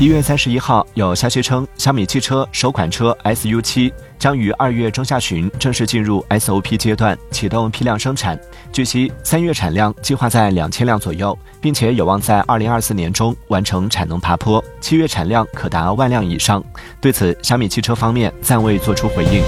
一月三十一号，有消息称，小米汽车首款车 SU7 将于二月中下旬正式进入 SOP 阶段，启动批量生产。据悉，三月产量计划在两千辆左右，并且有望在二零二四年中完成产能爬坡，七月产量可达万辆以上。对此，小米汽车方面暂未作出回应。